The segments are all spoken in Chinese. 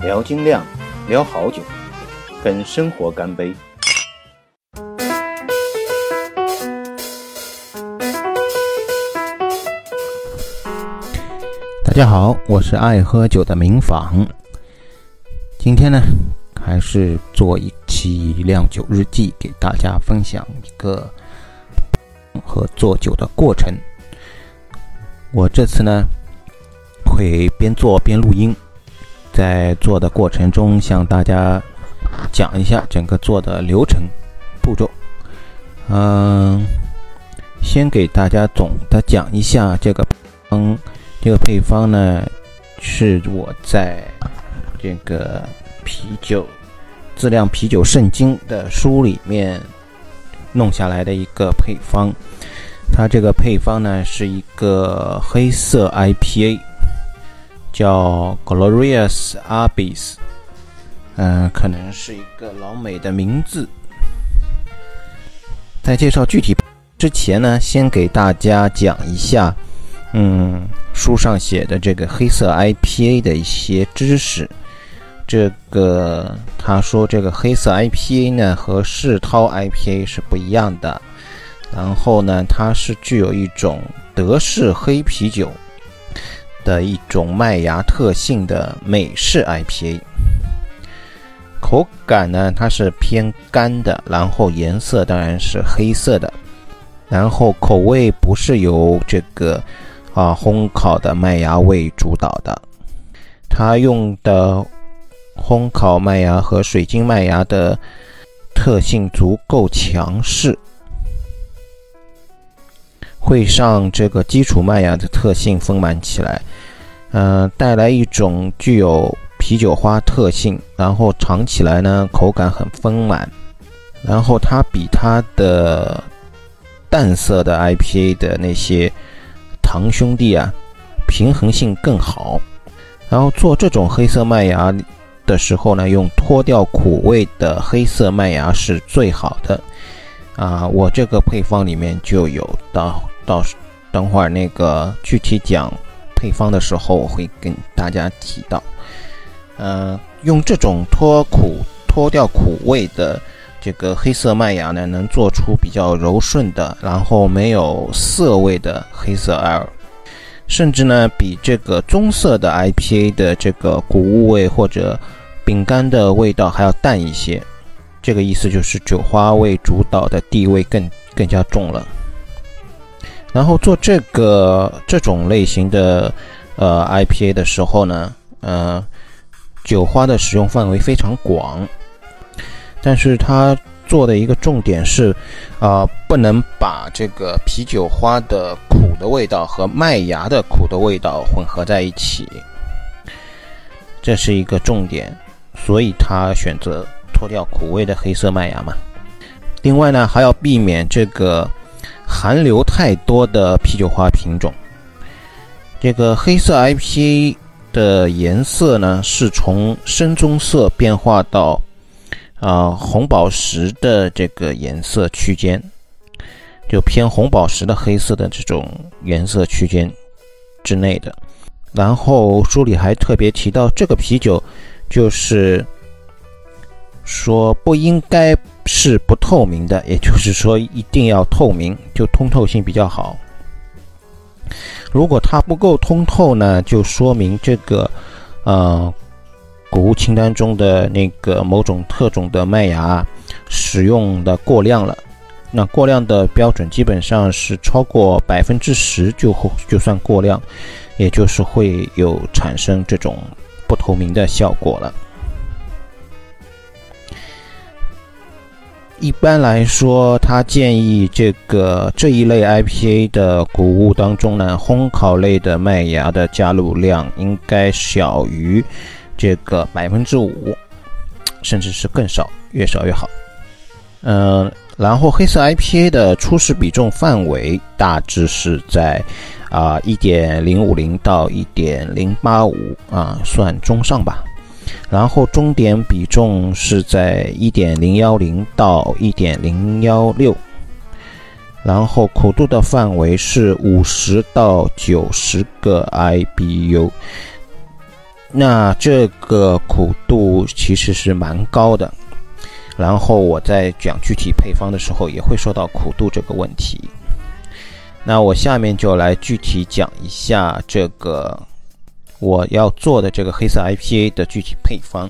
聊精酿，聊好酒，跟生活干杯！大家好，我是爱喝酒的明坊。今天呢，还是做一期酿酒日记，给大家分享一个和做酒的过程。我这次呢，会边做边录音。在做的过程中，向大家讲一下整个做的流程步骤。嗯，先给大家总的讲一下这个，嗯，这个配方呢，是我在这个啤酒自酿啤酒圣经的书里面弄下来的一个配方。它这个配方呢，是一个黑色 IPA。叫 Glorious Abyss，嗯，可能是一个老美的名字。在介绍具体之前呢，先给大家讲一下，嗯，书上写的这个黑色 IPA 的一些知识。这个他说，这个黑色 IPA 呢和世涛 IPA 是不一样的。然后呢，它是具有一种德式黑啤酒。的一种麦芽特性的美式 IPA，口感呢，它是偏干的，然后颜色当然是黑色的，然后口味不是由这个啊烘烤的麦芽味主导的，它用的烘烤麦芽和水晶麦芽的特性足够强势。会上这个基础麦芽的特性丰满起来，嗯，带来一种具有啤酒花特性，然后尝起来呢口感很丰满，然后它比它的淡色的 IPA 的那些堂兄弟啊平衡性更好，然后做这种黑色麦芽的时候呢，用脱掉苦味的黑色麦芽是最好的。啊，我这个配方里面就有到到等会儿那个具体讲配方的时候，我会跟大家提到。嗯，用这种脱苦脱掉苦味的这个黑色麦芽呢，能做出比较柔顺的，然后没有涩味的黑色 L，甚至呢比这个棕色的 IPA 的这个谷物味或者饼干的味道还要淡一些。这个意思就是酒花味主导的地位更更加重了。然后做这个这种类型的呃 IPA 的时候呢，呃，酒花的使用范围非常广，但是它做的一个重点是，啊，不能把这个啤酒花的苦的味道和麦芽的苦的味道混合在一起，这是一个重点，所以他选择。脱掉苦味的黑色麦芽嘛。另外呢，还要避免这个含硫太多的啤酒花品种。这个黑色 IPA 的颜色呢，是从深棕色变化到啊红宝石的这个颜色区间，就偏红宝石的黑色的这种颜色区间之内的。然后书里还特别提到，这个啤酒就是。说不应该是不透明的，也就是说一定要透明，就通透性比较好。如果它不够通透呢，就说明这个呃谷物清单中的那个某种特种的麦芽使用的过量了。那过量的标准基本上是超过百分之十就就算过量，也就是会有产生这种不透明的效果了。一般来说，他建议这个这一类 IPA 的谷物当中呢，烘烤类的麦芽的加入量应该小于这个百分之五，甚至是更少，越少越好。嗯，然后黑色 IPA 的初始比重范围大致是在啊一点零五零到一点零八五啊，算中上吧。然后中点比重是在一点零幺零到一点零幺六，然后苦度的范围是五十到九十个 IBU，那这个苦度其实是蛮高的。然后我在讲具体配方的时候，也会说到苦度这个问题。那我下面就来具体讲一下这个我要做的这个黑色 IPA 的具体配方。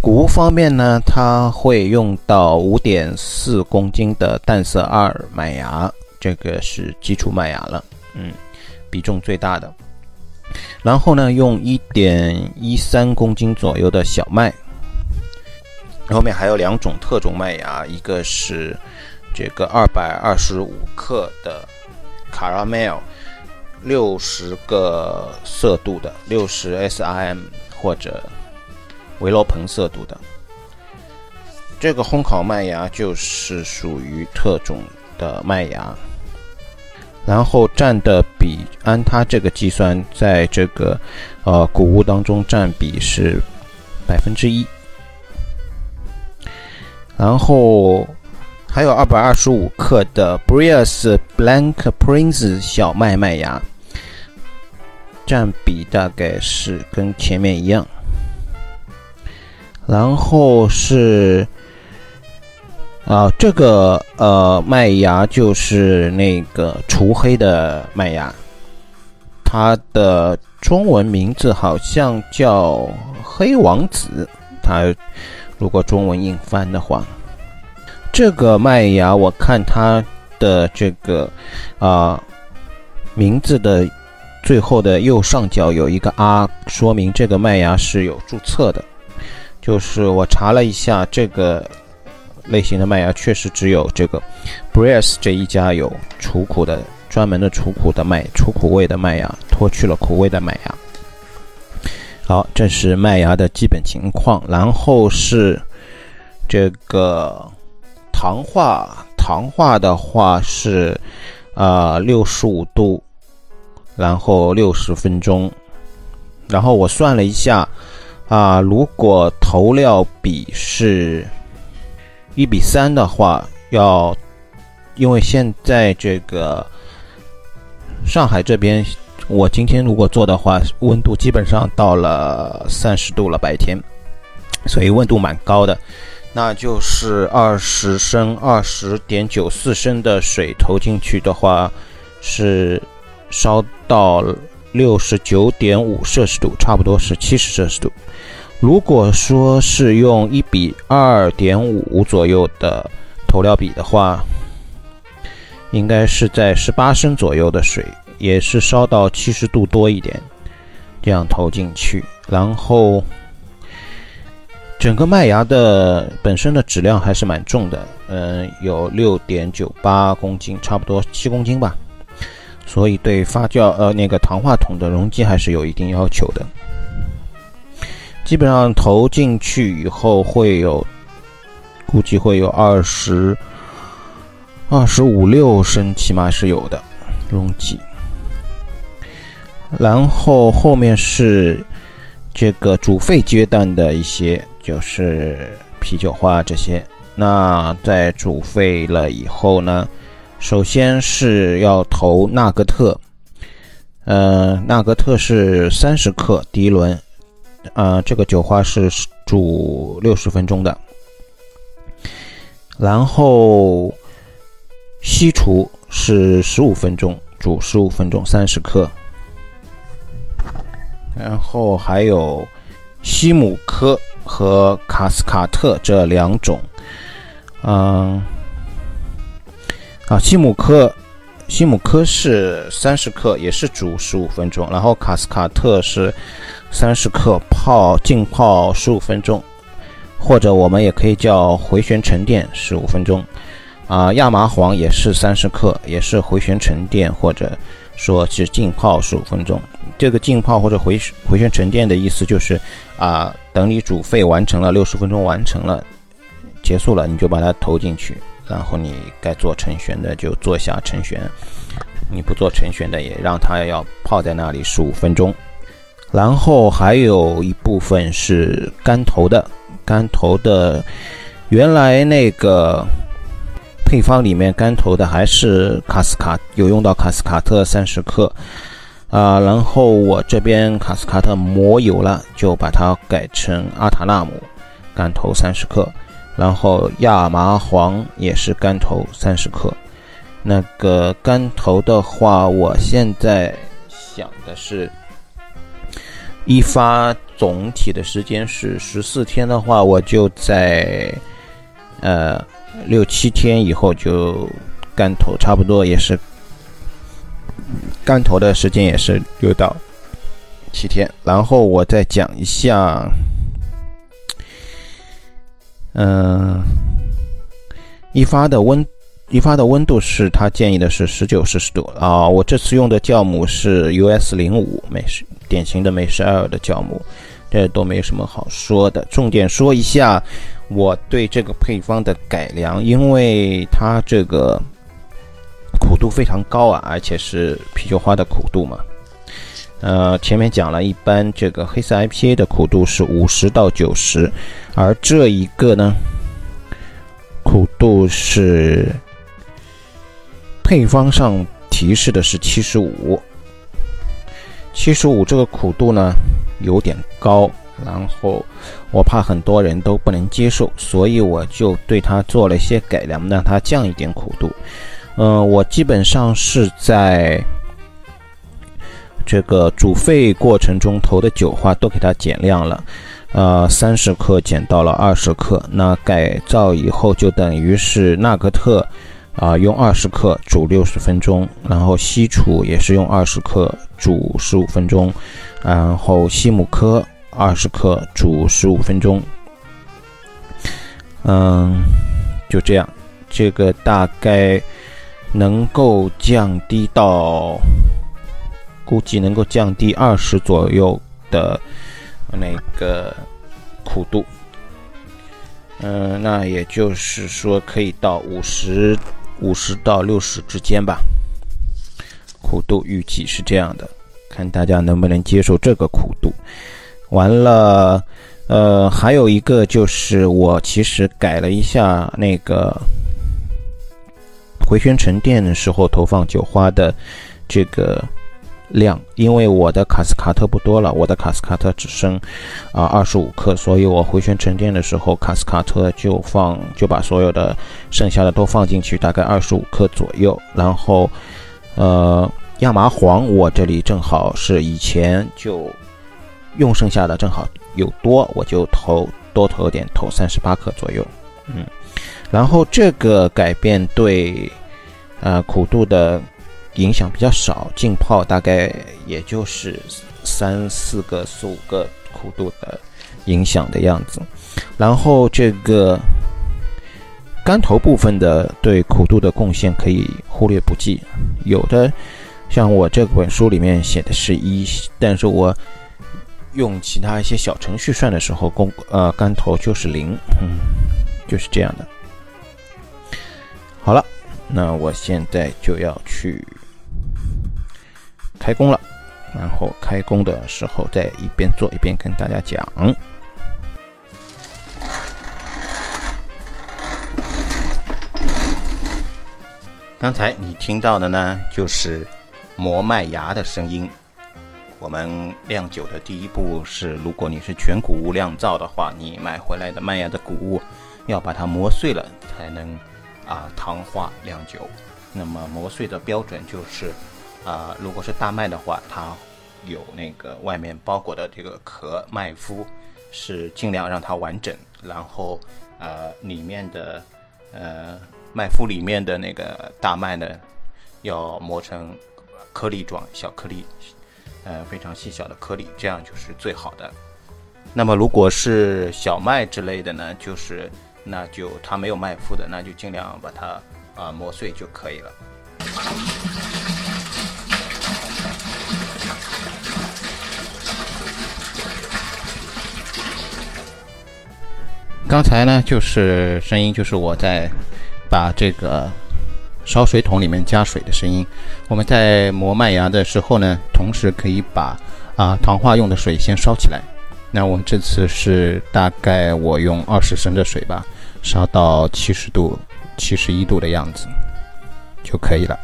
谷物方面呢，它会用到五点四公斤的淡色二麦芽，这个是基础麦芽了，嗯，比重最大的。然后呢，用一点一三公斤左右的小麦。后面还有两种特种麦芽，一个是这个二百二十五克的 caramel，六十个色度的，六十 SIM 或者维罗彭色度的。这个烘烤麦芽就是属于特种的麦芽，然后占的比按它这个计算，在这个呃谷物当中占比是百分之一。然后还有二百二十五克的 Breas Blank Prince 小麦麦芽，占比大概是跟前面一样。然后是啊，这个呃麦芽就是那个除黑的麦芽，它的中文名字好像叫黑王子，它。如果中文硬翻的话，这个麦芽我看它的这个啊名字的最后的右上角有一个 R，说明这个麦芽是有注册的。就是我查了一下，这个类型的麦芽确实只有这个 Breas 这一家有除苦的专门的除苦的麦除苦味的麦芽，脱去了苦味的麦芽。好，这是麦芽的基本情况，然后是这个糖化，糖化的话是啊六十五度，然后六十分钟，然后我算了一下啊，如果投料比是一比三的话，要因为现在这个上海这边。我今天如果做的话，温度基本上到了三十度了，白天，所以温度蛮高的。那就是二十升、二十点九四升的水投进去的话，是烧到六十九点五摄氏度，差不多是七十摄氏度。如果说是用一比二点五左右的投料比的话，应该是在十八升左右的水。也是烧到七十度多一点，这样投进去，然后整个麦芽的本身的质量还是蛮重的，嗯，有六点九八公斤，差不多七公斤吧，所以对发酵呃那个糖化桶的容积还是有一定要求的。基本上投进去以后会有，估计会有二十二十五六升，起码是有的容积。然后后面是这个煮沸阶段的一些，就是啤酒花这些。那在煮沸了以后呢，首先是要投纳格特，呃，纳格特是三十克第一轮，呃，这个酒花是煮六十分钟的。然后西厨是十五分钟，煮十五分钟，三十克。然后还有西姆科和卡斯卡特这两种，嗯，啊，西姆科，西姆科是三十克，也是煮十五分钟。然后卡斯卡特是三十克，泡浸泡十五分钟，或者我们也可以叫回旋沉淀十五分钟。啊，亚麻黄也是三十克，也是回旋沉淀，或者说是浸泡十五分钟。这个浸泡或者回回旋沉淀的意思就是，啊，等你煮沸完成了六十分钟完成了，结束了，你就把它投进去，然后你该做成旋的就做下成旋，你不做成旋的也让它要泡在那里十五分钟。然后还有一部分是干头的，干头的，原来那个。配方里面干头的还是卡斯卡，有用到卡斯卡特三十克，啊，然后我这边卡斯卡特磨有了，就把它改成阿塔纳姆，干头三十克，然后亚麻黄也是干头三十克。那个干头的话，我现在想的是，一发总体的时间是十四天的话，我就在呃六七天以后就干头，差不多也是。干头的时间也是六到七天，然后我再讲一下，嗯，一发的温一发的温度是他建议的是十九摄氏度啊。我这次用的酵母是 US 零五美式典型的美式艾尔的酵母，这都没什么好说的。重点说一下我对这个配方的改良，因为它这个。苦度非常高啊，而且是啤酒花的苦度嘛。呃，前面讲了一般这个黑色 IPA 的苦度是五十到九十，而这一个呢，苦度是配方上提示的是七十五。七十五这个苦度呢有点高，然后我怕很多人都不能接受，所以我就对它做了一些改良，让它降一点苦度。嗯，我基本上是在这个煮沸过程中投的酒花都给它减量了，呃，三十克减到了二十克。那改造以后就等于是纳格特啊，用二十克煮六十分钟，然后西楚也是用二十克煮十五分钟，然后西姆科二十克煮十五分钟。嗯，就这样，这个大概。能够降低到，估计能够降低二十左右的那个苦度，嗯，那也就是说可以到五十五十到六十之间吧。苦度预计是这样的，看大家能不能接受这个苦度。完了，呃，还有一个就是我其实改了一下那个。回旋沉淀的时候投放酒花的这个量，因为我的卡斯卡特不多了，我的卡斯卡特只剩啊二十五克，所以我回旋沉淀的时候卡斯卡特就放就把所有的剩下的都放进去，大概二十五克左右。然后呃亚麻黄我这里正好是以前就用剩下的正好有多，我就投多投点，投三十八克左右，嗯。然后这个改变对，呃，苦度的影响比较少，浸泡大概也就是三四个、四五个苦度的影响的样子。然后这个干头部分的对苦度的贡献可以忽略不计，有的像我这本书里面写的是一，但是我用其他一些小程序算的时候，工呃干头就是零，嗯，就是这样的。好了，那我现在就要去开工了。然后开工的时候再一边做一边跟大家讲。刚才你听到的呢，就是磨麦芽的声音。我们酿酒的第一步是，如果你是全谷物酿造的话，你买回来的麦芽的谷物要把它磨碎了才能。啊，糖化酿酒，那么磨碎的标准就是，啊，如果是大麦的话，它有那个外面包裹的这个壳麦麸，是尽量让它完整，然后，呃，里面的，呃，麦麸里面的那个大麦呢，要磨成颗粒状，小颗粒，呃，非常细小的颗粒，这样就是最好的。那么如果是小麦之类的呢，就是。那就它没有麦麸的，那就尽量把它啊磨碎就可以了。刚才呢，就是声音，就是我在把这个烧水桶里面加水的声音。我们在磨麦芽的时候呢，同时可以把啊糖化用的水先烧起来。那我们这次是大概我用二十升的水吧，烧到七十度、七十一度的样子就可以了。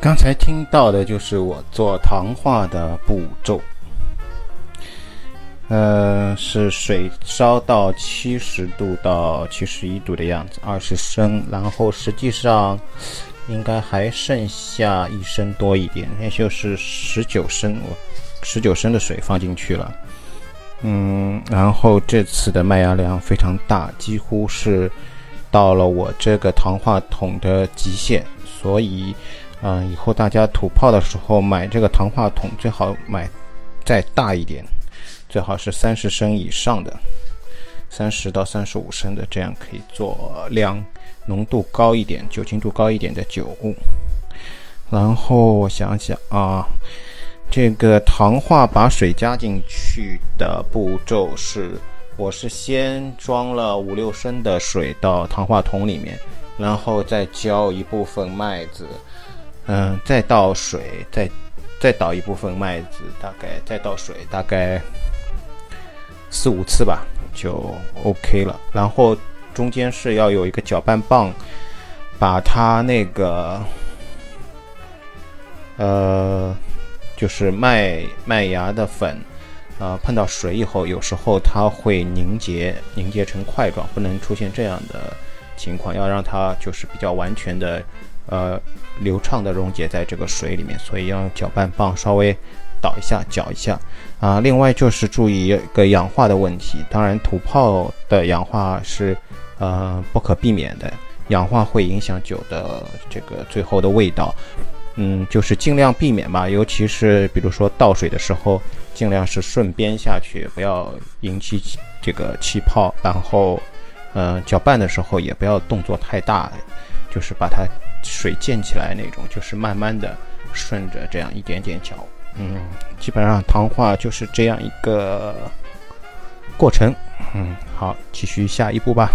刚才听到的就是我做糖化的步骤。呃，是水烧到七十度到七十一度的样子，二十升，然后实际上应该还剩下一升多一点，也就是十九升，我十九升的水放进去了。嗯，然后这次的麦芽量非常大，几乎是到了我这个糖化桶的极限，所以，嗯，以后大家土泡的时候买这个糖化桶最好买再大一点。最好是三十升以上的，三十到三十五升的，这样可以做量浓度高一点、酒精度高一点的酒。然后我想想啊，这个糖化把水加进去的步骤是：我是先装了五六升的水到糖化桶里面，然后再浇一部分麦子，嗯，再倒水，再再倒一部分麦子，大概再倒水，大概。四五次吧，就 OK 了。然后中间是要有一个搅拌棒，把它那个，呃，就是麦麦芽的粉，呃，碰到水以后，有时候它会凝结，凝结成块状，不能出现这样的情况，要让它就是比较完全的，呃，流畅的溶解在这个水里面，所以要用搅拌棒稍微。倒一下，搅一下，啊，另外就是注意一个氧化的问题。当然，土泡的氧化是呃不可避免的，氧化会影响酒的这个最后的味道。嗯，就是尽量避免吧，尤其是比如说倒水的时候，尽量是顺边下去，不要引起这个气泡。然后，呃，搅拌的时候也不要动作太大，就是把它水溅起来那种，就是慢慢的顺着这样一点点搅。嗯，基本上糖化就是这样一个过程。嗯，好，继续下一步吧。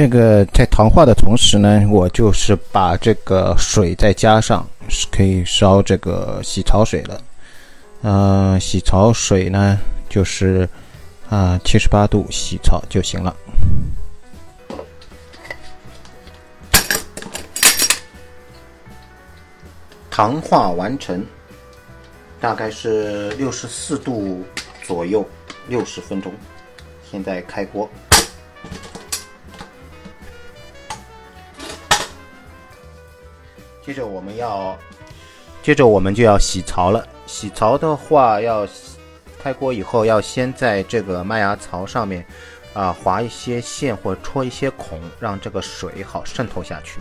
这个在糖化的同时呢，我就是把这个水再加上，是可以烧这个洗槽水了。呃，洗槽水呢，就是啊七十八度洗槽就行了。糖化完成，大概是六十四度左右，六十分钟。现在开锅。接着我们要，接着我们就要洗槽了。洗槽的话，要开锅以后，要先在这个麦芽槽上面啊划一些线或戳一些孔，让这个水好渗透下去。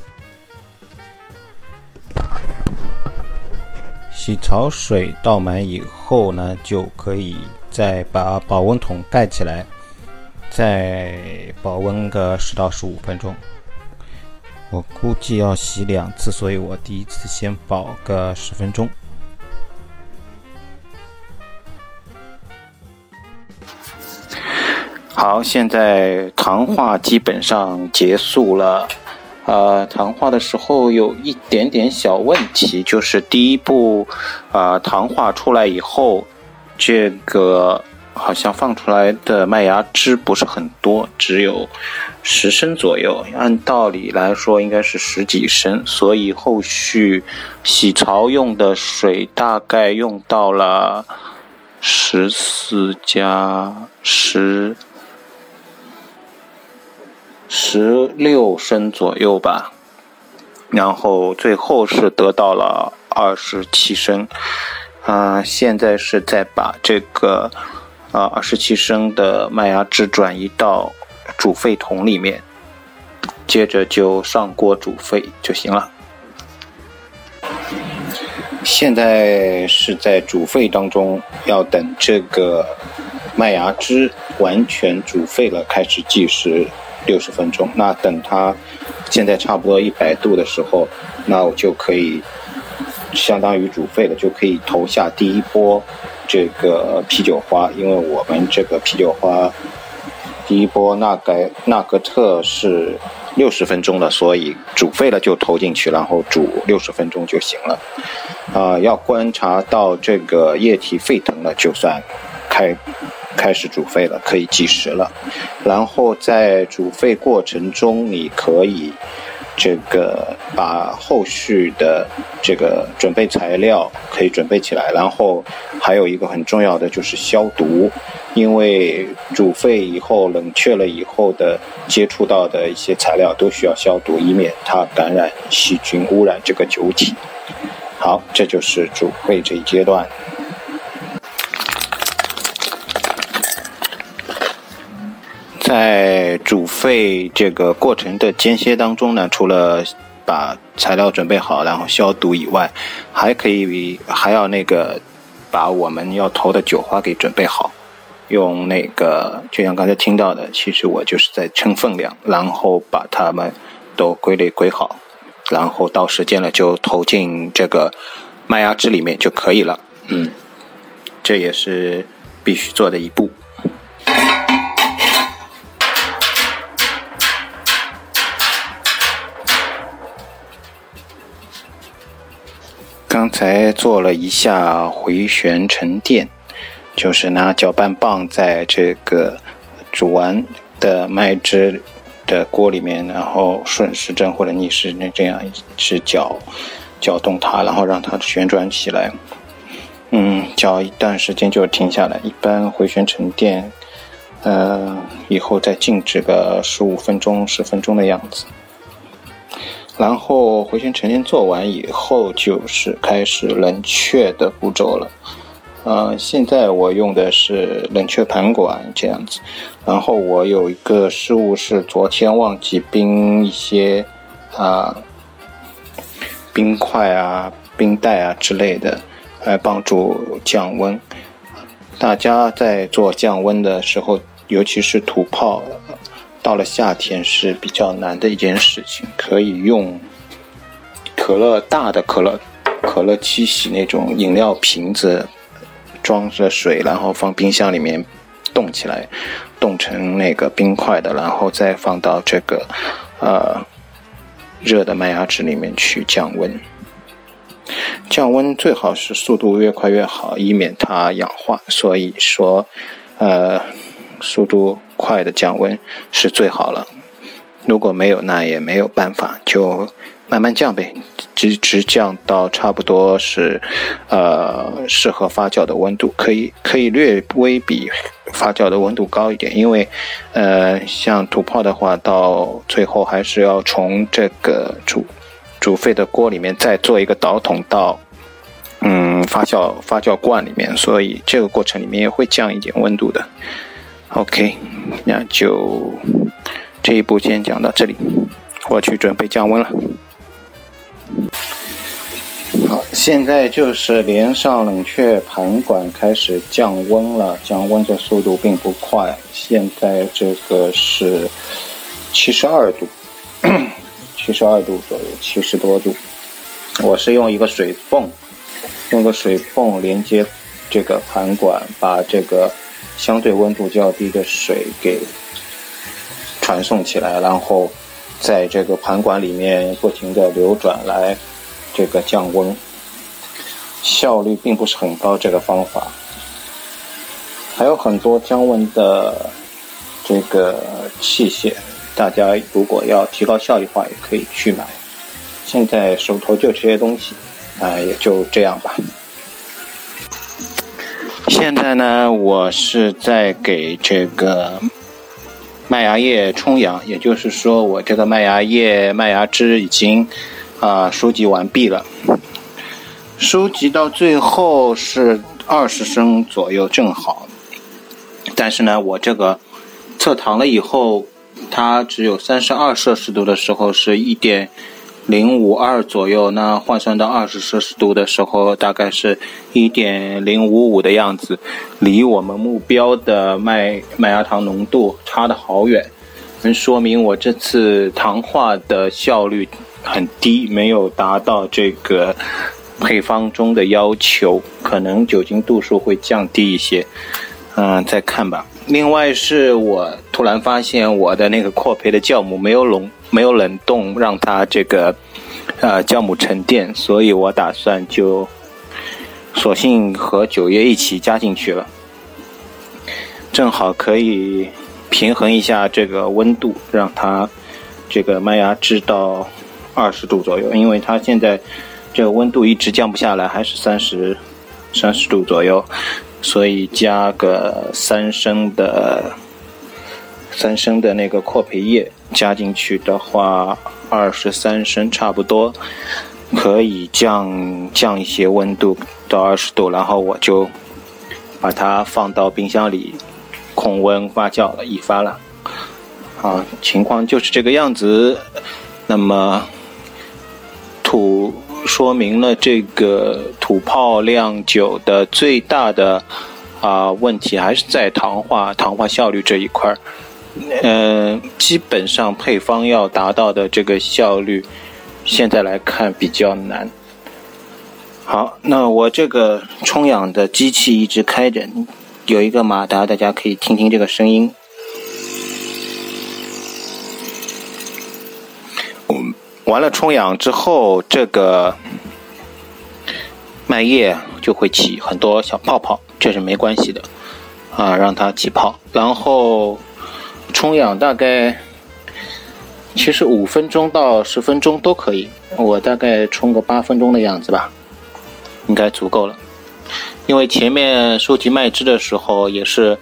洗槽水倒满以后呢，就可以再把保温桶盖起来，再保温个十到十五分钟。我估计要洗两次，所以我第一次先保个十分钟。好，现在糖化基本上结束了。呃，糖化的时候有一点点小问题，就是第一步，呃，糖化出来以后，这个。好像放出来的麦芽汁不是很多，只有十升左右。按道理来说应该是十几升，所以后续洗槽用的水大概用到了十四加十十六升左右吧。然后最后是得到了二十七升。啊，现在是在把这个。啊，二十七升的麦芽汁转移到煮沸桶里面，接着就上锅煮沸就行了。现在是在煮沸当中，要等这个麦芽汁完全煮沸了，开始计时六十分钟。那等它现在差不多一百度的时候，那我就可以相当于煮沸了，就可以投下第一波。这个啤酒花，因为我们这个啤酒花第一波纳格纳格特是六十分钟的，所以煮沸了就投进去，然后煮六十分钟就行了。啊，要观察到这个液体沸腾了，就算开开始煮沸了，可以计时了。然后在煮沸过程中，你可以。这个把后续的这个准备材料可以准备起来，然后还有一个很重要的就是消毒，因为煮沸以后冷却了以后的接触到的一些材料都需要消毒，以免它感染细菌污染这个酒体。好，这就是煮沸这一阶段。在煮沸这个过程的间歇当中呢，除了把材料准备好，然后消毒以外，还可以还要那个把我们要投的酒花给准备好。用那个就像刚才听到的，其实我就是在称分量，然后把它们都归类归好，然后到时间了就投进这个麦芽汁里面就可以了。嗯，这也是必须做的一步。才做了一下回旋沉淀，就是拿搅拌棒在这个煮完的麦汁的锅里面，然后顺时针或者逆时针这样一直搅搅动它，然后让它旋转起来。嗯，搅一段时间就停下来。一般回旋沉淀，呃，以后再静止个十五分钟、十分钟的样子。然后回旋沉淀做完以后，就是开始冷却的步骤了。呃，现在我用的是冷却盘管这样子。然后我有一个失误是昨天忘记冰一些啊冰块啊、冰袋啊之类的，来帮助降温。大家在做降温的时候，尤其是土炮。到了夏天是比较难的一件事情，可以用可乐大的可乐可乐七喜那种饮料瓶子装着水，然后放冰箱里面冻起来，冻成那个冰块的，然后再放到这个呃热的麦芽汁里面去降温。降温最好是速度越快越好，以免它氧化。所以说，呃。速度快的降温是最好了，如果没有那也没有办法，就慢慢降呗，直直降到差不多是，呃，适合发酵的温度，可以可以略微比发酵的温度高一点，因为，呃，像土炮的话，到最后还是要从这个煮煮沸的锅里面再做一个导筒到，嗯，发酵发酵罐里面，所以这个过程里面也会降一点温度的。OK，那就这一步先讲到这里，我去准备降温了。好，现在就是连上冷却盘管开始降温了，降温的速度并不快。现在这个是七十二度，七十二度左右，七十多度。我是用一个水泵，用个水泵连接这个盘管，把这个。相对温度较低的水给传送起来，然后在这个盘管里面不停的流转来这个降温，效率并不是很高。这个方法还有很多降温的这个器械，大家如果要提高效率的话，也可以去买。现在手头就这些东西，啊，也就这样吧。现在呢，我是在给这个麦芽叶充氧，也就是说，我这个麦芽叶、麦芽汁已经啊收集完毕了。收集到最后是二十升左右，正好。但是呢，我这个测糖了以后，它只有三十二摄氏度的时候是一点。零五二左右，那换算到二十摄氏度的时候，大概是一点零五五的样子，离我们目标的麦麦芽糖浓度差的好远，能说明我这次糖化的效率很低，没有达到这个配方中的要求，可能酒精度数会降低一些。嗯，再看吧。另外是我突然发现我的那个扩培的酵母没有冷没有冷冻，让它这个呃酵母沉淀，所以我打算就索性和酒液一起加进去了，正好可以平衡一下这个温度，让它这个麦芽汁到二十度左右，因为它现在这个温度一直降不下来，还是三十三十度左右。所以加个三升的三升的那个扩培液加进去的话，二十三升差不多可以降降一些温度到二十度，然后我就把它放到冰箱里控温发酵了，一发了。啊，情况就是这个样子。那么土。说明了这个土炮酿酒的最大的啊问题还是在糖化糖化效率这一块儿，嗯，基本上配方要达到的这个效率，现在来看比较难。好，那我这个冲氧的机器一直开着，有一个马达，大家可以听听这个声音。完了冲氧之后，这个麦叶就会起很多小泡泡，这是没关系的啊，让它起泡。然后冲氧大概其实五分钟到十分钟都可以，我大概冲个八分钟的样子吧，应该足够了。因为前面收集麦汁的时候也是。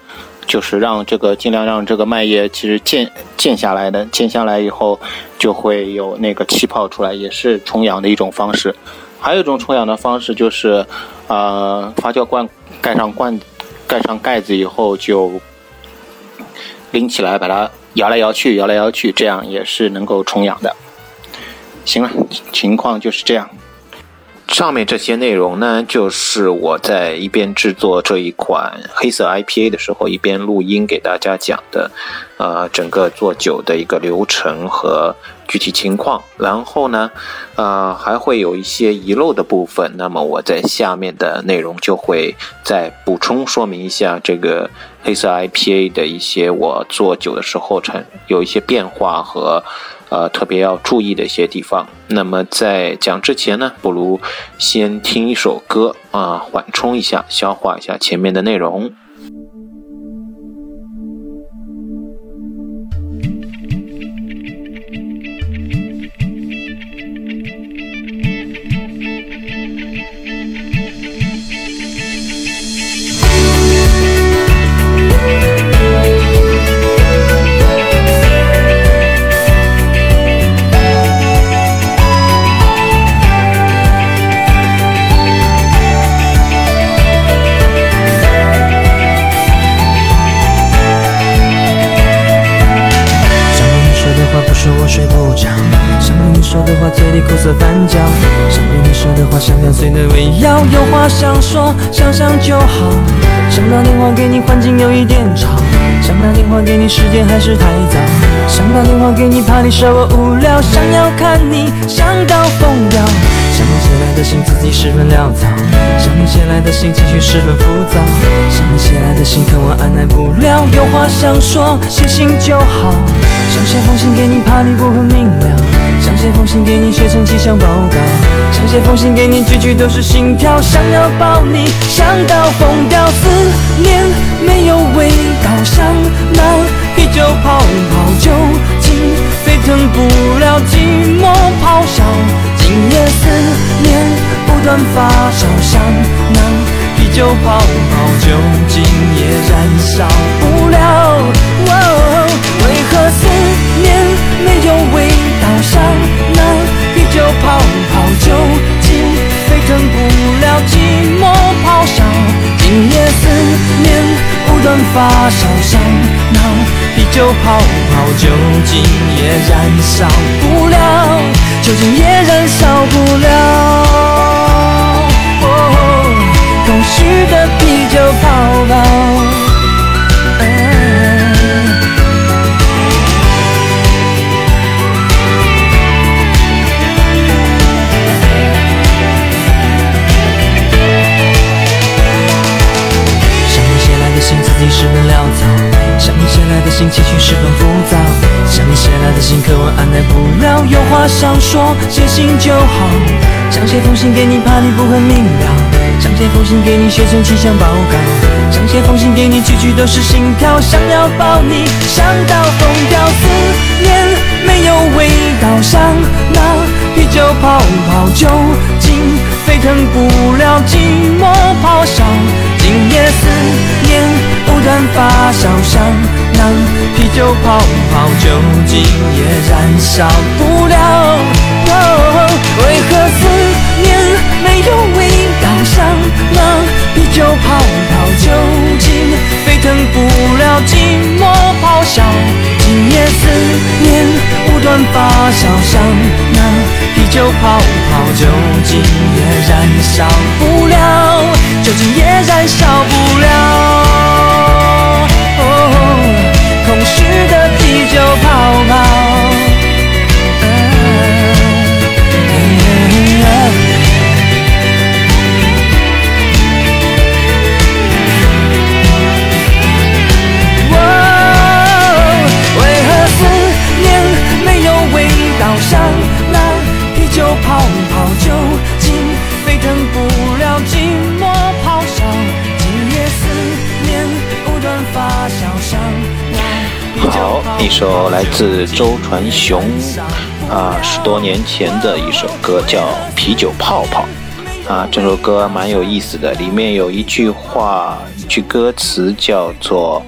就是让这个尽量让这个麦叶其实渐渐下来的，渐下来以后就会有那个气泡出来，也是冲氧的一种方式。还有一种冲氧的方式就是，呃，发酵罐盖上罐盖上盖子以后就拎起来把它摇来摇去，摇来摇去，这样也是能够冲氧的。行了，情况就是这样。上面这些内容呢，就是我在一边制作这一款黑色 IPA 的时候，一边录音给大家讲的，呃，整个做酒的一个流程和具体情况。然后呢，呃，还会有一些遗漏的部分，那么我在下面的内容就会再补充说明一下这个黑色 IPA 的一些我做酒的时候产有一些变化和。呃，特别要注意的一些地方。那么在讲之前呢，不如先听一首歌啊，缓冲一下，消化一下前面的内容。说的话，嘴里苦涩翻搅。想对你说的话，想掉碎的围绕有话想说，想想就好。想打电话给你，环境有一点吵。想打电话给你，时间还是太早。想打电话给你，怕你说我无聊。想要看你，想到疯掉。想你写来的信，字迹十分潦草。想你写来的信，情绪十分浮躁。想你写来的信，可我按耐不了。有话想说，写信就好。想写封信给你，怕你不很明了。写封信给你，写成气象报告。想写封信给你，句句都是心跳。想要抱你，想到疯掉。思念没有味道，像那啤酒泡泡，酒精沸腾不了寂寞咆哮。今夜思念不断发烧，像那啤酒泡泡，酒精也燃烧不了。为何思念没有味道道？像那啤酒泡泡，酒精沸腾不了寂寞咆哮。今夜思念不断发烧，像那啤酒泡泡，酒精也燃烧不了，酒精也燃烧不了。哦空虚的啤酒泡泡。十分潦草想你写来的信情绪十分浮躁想你写来的信渴望按捺不了有话想说写信就好。想写封信给你怕你不会明了。想写封信给你写成气象报告想写封信给你句句都是心跳。想要抱你想到疯掉思念没有味道。像那啤酒泡泡就烧，像那啤酒泡泡，酒精也燃烧不了。为何思念没有味道？像那啤酒泡泡，酒精沸腾不了寂寞咆哮。今夜思念不断发烧，像那啤酒泡泡，酒精也燃烧不了，酒精也燃烧不了。的啤一首来自周传雄啊，十多年前的一首歌叫《啤酒泡泡》啊，这首歌蛮有意思的，里面有一句话，一句歌词叫做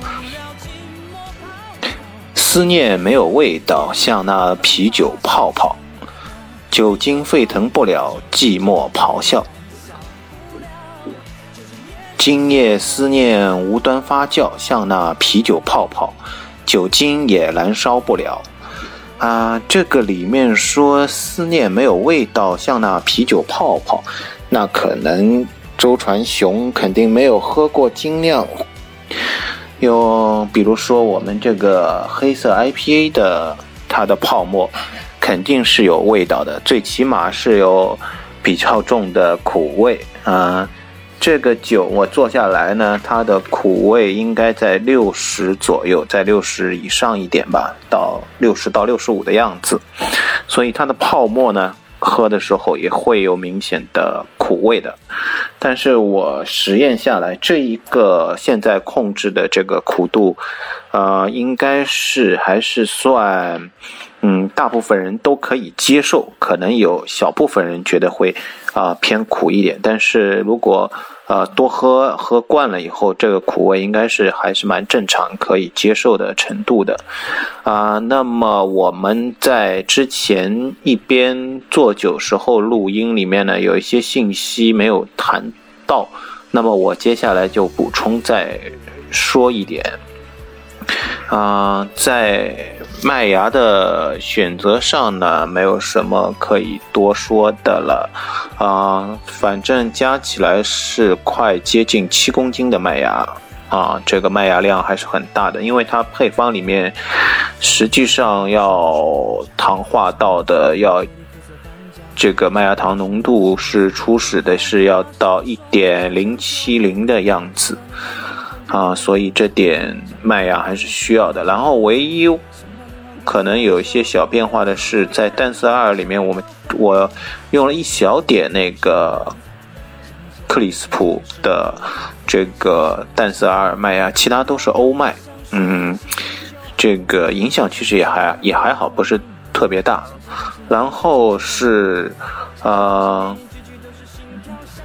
“思念没有味道，像那啤酒泡泡，酒精沸腾不了寂寞咆哮，今夜思念无端发酵，像那啤酒泡泡。”酒精也燃烧不了啊！这个里面说思念没有味道，像那啤酒泡泡，那可能周传雄肯定没有喝过精酿。有，比如说我们这个黑色 IPA 的，它的泡沫肯定是有味道的，最起码是有比较重的苦味啊。这个酒我做下来呢，它的苦味应该在六十左右，在六十以上一点吧，到六十到六十五的样子。所以它的泡沫呢，喝的时候也会有明显的苦味的。但是我实验下来，这一个现在控制的这个苦度，呃，应该是还是算，嗯，大部分人都可以接受，可能有小部分人觉得会。啊，偏苦一点，但是如果呃多喝喝惯了以后，这个苦味应该是还是蛮正常，可以接受的程度的。啊，那么我们在之前一边做酒时候录音里面呢，有一些信息没有谈到，那么我接下来就补充再说一点。啊，在。麦芽的选择上呢，没有什么可以多说的了，啊，反正加起来是快接近七公斤的麦芽，啊，这个麦芽量还是很大的，因为它配方里面实际上要糖化到的要这个麦芽糖浓度是初始的是要到一点零七零的样子，啊，所以这点麦芽还是需要的，然后唯一。可能有一些小变化的是，在淡色二里面，我们我用了一小点那个克里斯普的这个淡色二麦芽，其他都是欧麦，嗯，这个影响其实也还也还好，不是特别大。然后是呃，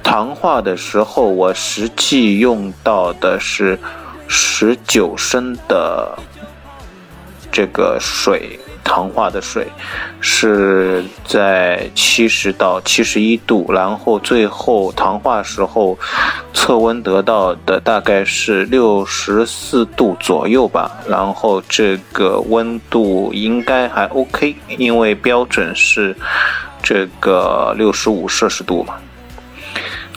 糖化的时候，我实际用到的是十九升的。这个水糖化的水是在七十到七十一度，然后最后糖化时候测温得到的大概是六十四度左右吧，然后这个温度应该还 OK，因为标准是这个六十五摄氏度嘛。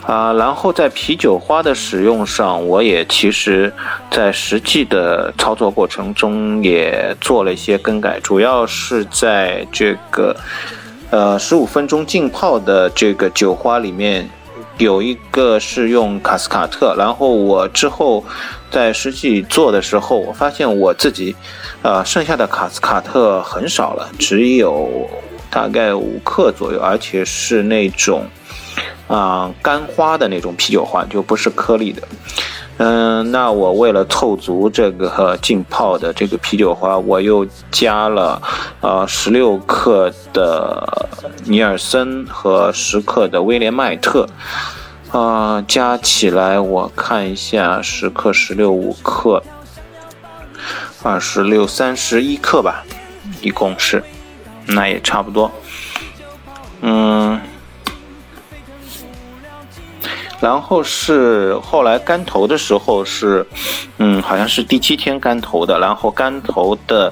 啊，然后在啤酒花的使用上，我也其实，在实际的操作过程中也做了一些更改，主要是在这个，呃，十五分钟浸泡的这个酒花里面，有一个是用卡斯卡特，然后我之后在实际做的时候，我发现我自己，呃，剩下的卡斯卡特很少了，只有大概五克左右，而且是那种啊干花的那种啤酒花，就不是颗粒的。嗯，那我为了凑足这个浸泡的这个啤酒花，我又加了呃十六克的尼尔森和十克的威廉麦特，啊，加起来我看一下，十克十六五克，二十六三十一克吧，一共是，那也差不多，嗯。然后是后来干投的时候是，嗯，好像是第七天干投的。然后干投的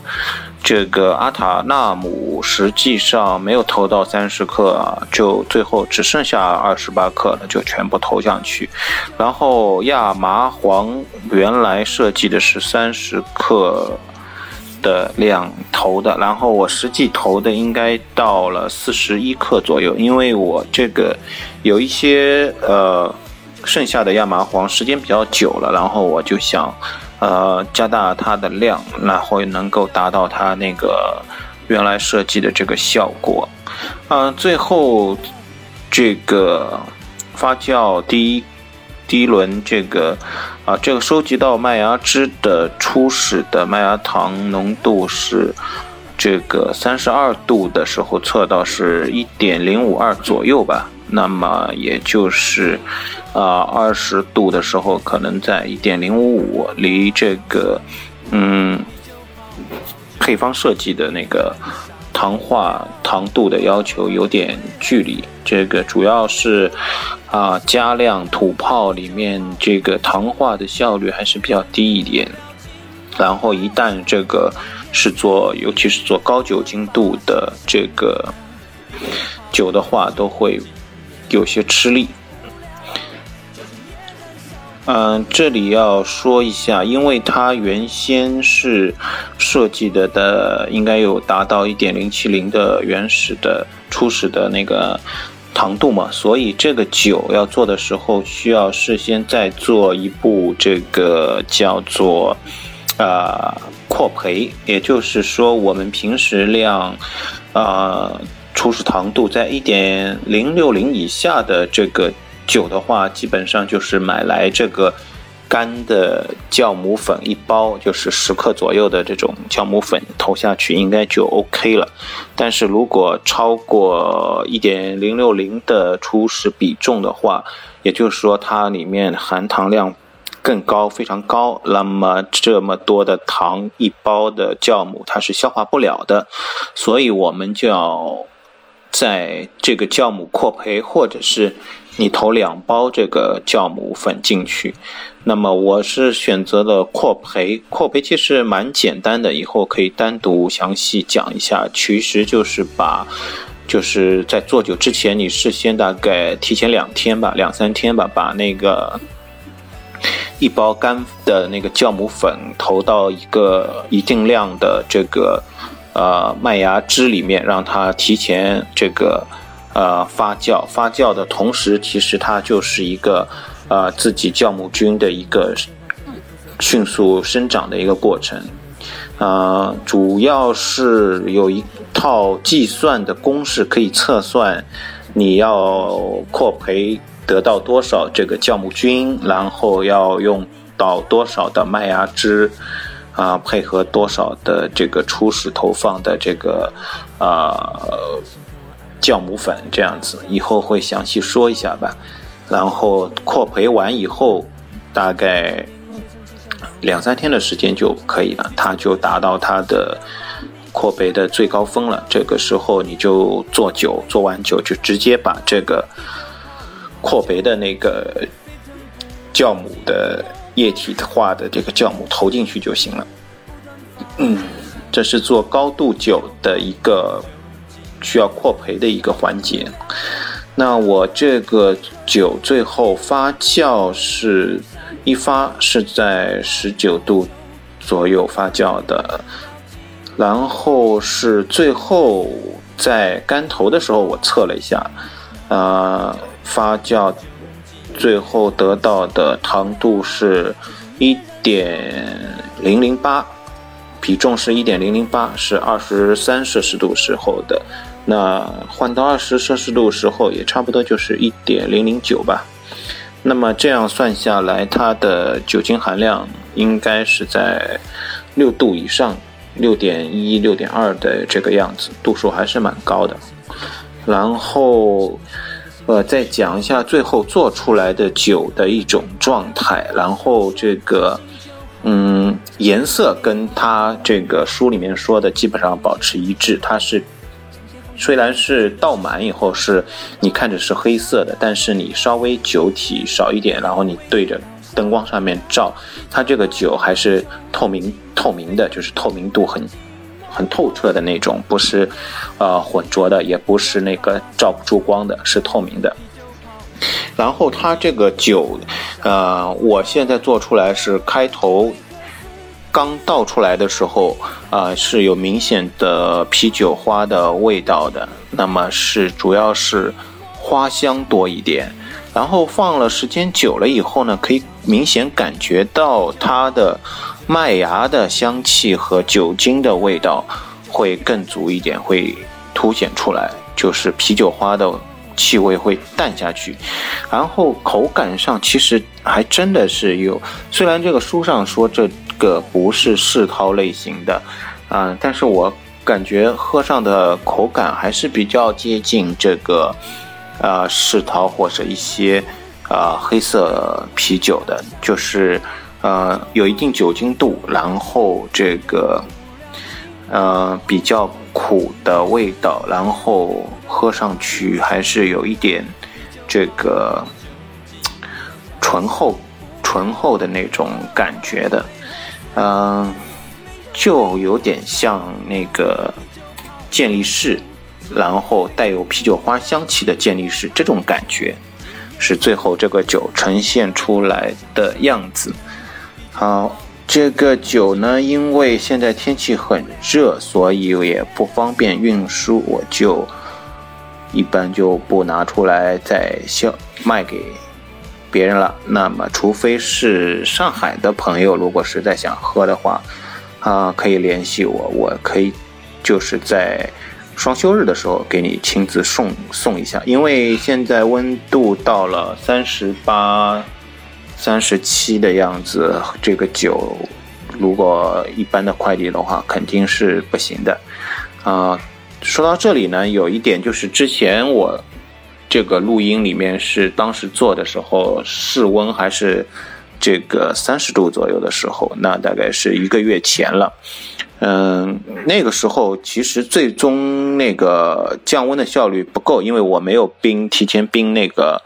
这个阿塔纳姆实际上没有投到三十克，啊就最后只剩下二十八克了，就全部投上去。然后亚麻黄原来设计的是三十克的量投的，然后我实际投的应该到了四十一克左右，因为我这个有一些呃。剩下的亚麻黄时间比较久了，然后我就想，呃，加大它的量，然后能够达到它那个原来设计的这个效果。嗯，最后这个发酵第一第一轮这个啊，这个收集到麦芽汁的初始的麦芽糖浓度是这个三十二度的时候测到是一点零五二左右吧，那么也就是。啊，二十度的时候可能在一点零五五，离这个嗯配方设计的那个糖化糖度的要求有点距离。这个主要是啊加量土泡里面这个糖化的效率还是比较低一点。然后一旦这个是做，尤其是做高酒精度的这个酒的话，都会有些吃力。嗯，这里要说一下，因为它原先是设计的的，应该有达到一点零七零的原始的初始的那个糖度嘛，所以这个酒要做的时候，需要事先再做一步这个叫做啊扩培，也就是说，我们平时量啊初始糖度在一点零六零以下的这个。酒的话，基本上就是买来这个干的酵母粉一包，就是十克左右的这种酵母粉投下去，应该就 OK 了。但是如果超过一点零六零的初始比重的话，也就是说它里面含糖量更高，非常高，那么这么多的糖一包的酵母它是消化不了的，所以我们就要在这个酵母扩培或者是。你投两包这个酵母粉进去，那么我是选择了扩培。扩培其实蛮简单的，以后可以单独详细讲一下。其实就是把，就是在做酒之前，你事先大概提前两天吧，两三天吧，把那个一包干的那个酵母粉投到一个一定量的这个呃麦芽汁里面，让它提前这个。呃，发酵发酵的同时，其实它就是一个呃自己酵母菌的一个迅速生长的一个过程。呃，主要是有一套计算的公式可以测算你要扩培得到多少这个酵母菌，然后要用到多少的麦芽汁啊，配合多少的这个初始投放的这个呃。酵母粉这样子，以后会详细说一下吧。然后扩培完以后，大概两三天的时间就可以了，它就达到它的扩培的最高峰了。这个时候你就做酒，做完酒就直接把这个扩培的那个酵母的液体化的这个酵母投进去就行了。嗯，这是做高度酒的一个。需要扩培的一个环节。那我这个酒最后发酵是一发是在十九度左右发酵的，然后是最后在干头的时候我测了一下，呃，发酵最后得到的糖度是一点零零八，比重是一点零零八，是二十三摄氏度时候的。那换到二十摄氏度时候，也差不多就是一点零零九吧。那么这样算下来，它的酒精含量应该是在六度以上，六点一、六点二的这个样子，度数还是蛮高的。然后。呃，再讲一下最后做出来的酒的一种状态，然后这个，嗯，颜色跟它这个书里面说的基本上保持一致。它是虽然是倒满以后是你看着是黑色的，但是你稍微酒体少一点，然后你对着灯光上面照，它这个酒还是透明透明的，就是透明度很。很透彻的那种，不是，呃，浑浊的，也不是那个照不住光的，是透明的。然后它这个酒，呃，我现在做出来是开头刚倒出来的时候，啊，是有明显的啤酒花的味道的，那么是主要是花香多一点。然后放了时间久了以后呢，可以明显感觉到它的。麦芽的香气和酒精的味道会更足一点，会凸显出来，就是啤酒花的气味会淡下去。然后口感上其实还真的是有，虽然这个书上说这个不是世涛类型的，啊，但是我感觉喝上的口感还是比较接近这个，呃，世涛或者一些，呃，黑色啤酒的，就是。呃，有一定酒精度，然后这个呃比较苦的味道，然后喝上去还是有一点这个醇厚、醇厚的那种感觉的，嗯，就有点像那个健力士，然后带有啤酒花香气的健力士这种感觉，是最后这个酒呈现出来的样子。好，这个酒呢，因为现在天气很热，所以也不方便运输，我就一般就不拿出来再销卖给别人了。那么，除非是上海的朋友，如果实在想喝的话，啊，可以联系我，我可以就是在双休日的时候给你亲自送送一下。因为现在温度到了三十八。三十七的样子，这个酒如果一般的快递的话，肯定是不行的。啊，说到这里呢，有一点就是之前我这个录音里面是当时做的时候，室温还是这个三十度左右的时候，那大概是一个月前了。嗯，那个时候其实最终那个降温的效率不够，因为我没有冰，提前冰那个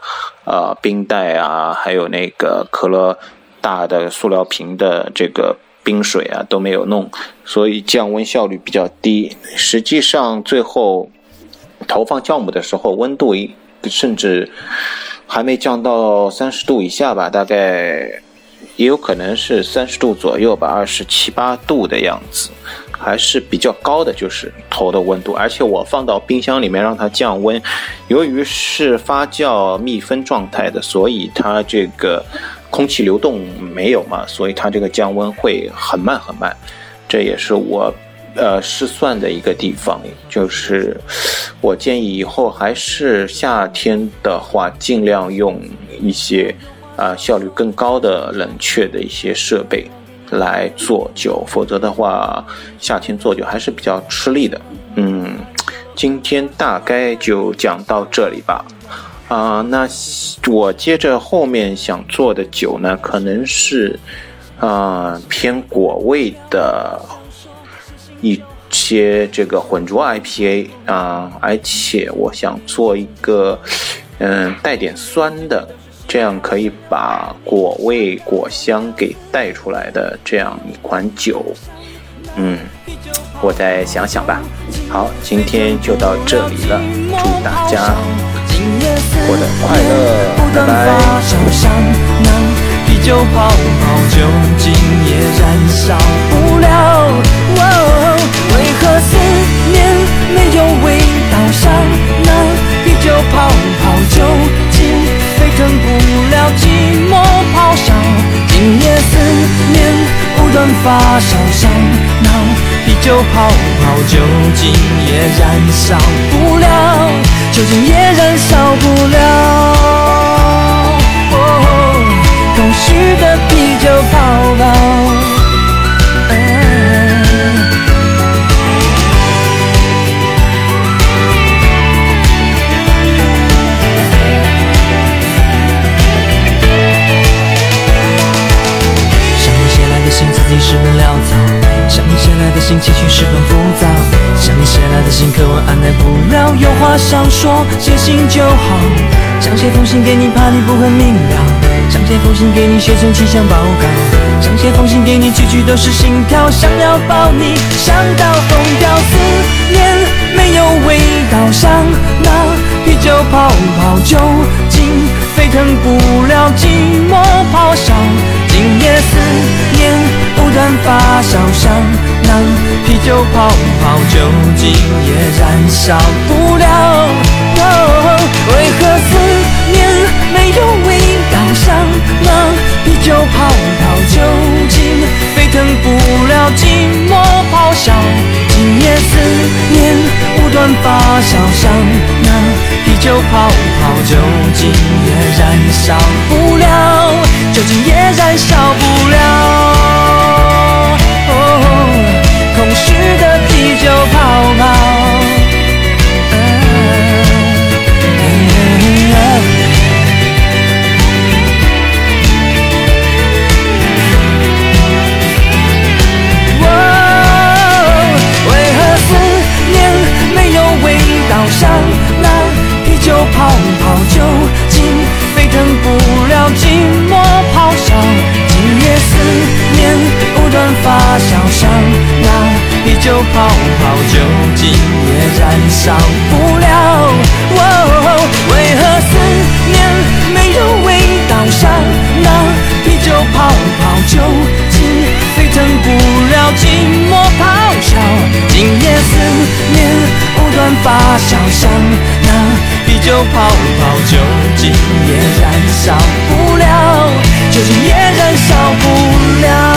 呃冰袋啊，还有那个可乐大的塑料瓶的这个冰水啊都没有弄，所以降温效率比较低。实际上最后投放酵母的时候，温度甚至还没降到三十度以下吧，大概。也有可能是三十度左右吧，二十七八度的样子，还是比较高的，就是头的温度。而且我放到冰箱里面让它降温，由于是发酵密封状态的，所以它这个空气流动没有嘛，所以它这个降温会很慢很慢。这也是我呃失算的一个地方，就是我建议以后还是夏天的话，尽量用一些。啊，效率更高的冷却的一些设备来做酒，否则的话，夏天做酒还是比较吃力的。嗯，今天大概就讲到这里吧。啊，那我接着后面想做的酒呢，可能是啊偏果味的一些这个混浊 IPA 啊，而且我想做一个嗯带点酸的。这样可以把果味、果香给带出来的这样一款酒，嗯，我再想想吧。好，今天就到这里了，祝大家过得快乐，拜拜。酒泡泡，酒精也燃烧不了。为何思念没有味道？像那啤酒泡泡，酒精沸腾不了寂寞咆哮。今夜思念不断发烧，像那啤酒泡泡，酒精也燃烧不了，酒精也燃烧不了。是个啤酒泡泡。嗯上面写来的信字迹十分潦草下面写来的信情绪十分浮躁。你写来的信可我按耐不了，有话想说，写信就好。想写封信给你，怕你不很明了。想写封信给你，写成气象报告。想写封信给你，句句都是心跳，想要抱你，想到疯掉。思念没有味道，像那啤酒泡泡，酒精沸腾不了寂寞咆哮。今夜思念。不断发酵，像那啤酒泡泡，酒精也燃烧不了。为何思念没有味道？像那啤酒泡泡，究竟等不了寂寞咆哮。今夜思念不断发酵，像那啤酒泡泡，酒精也燃烧不了，酒精也燃烧不了。哦空虚的啤酒泡泡。像那啤酒泡泡，酒精沸腾不了寂寞咆哮。今夜思念不断发酵，像那。啤酒泡泡酒精也燃烧不了，为何思念没有味道？像那啤酒泡泡酒精沸腾不了寂寞咆哮。今夜思念乱发烧，像那啤酒泡泡酒精也燃烧不了，酒精也燃烧不了。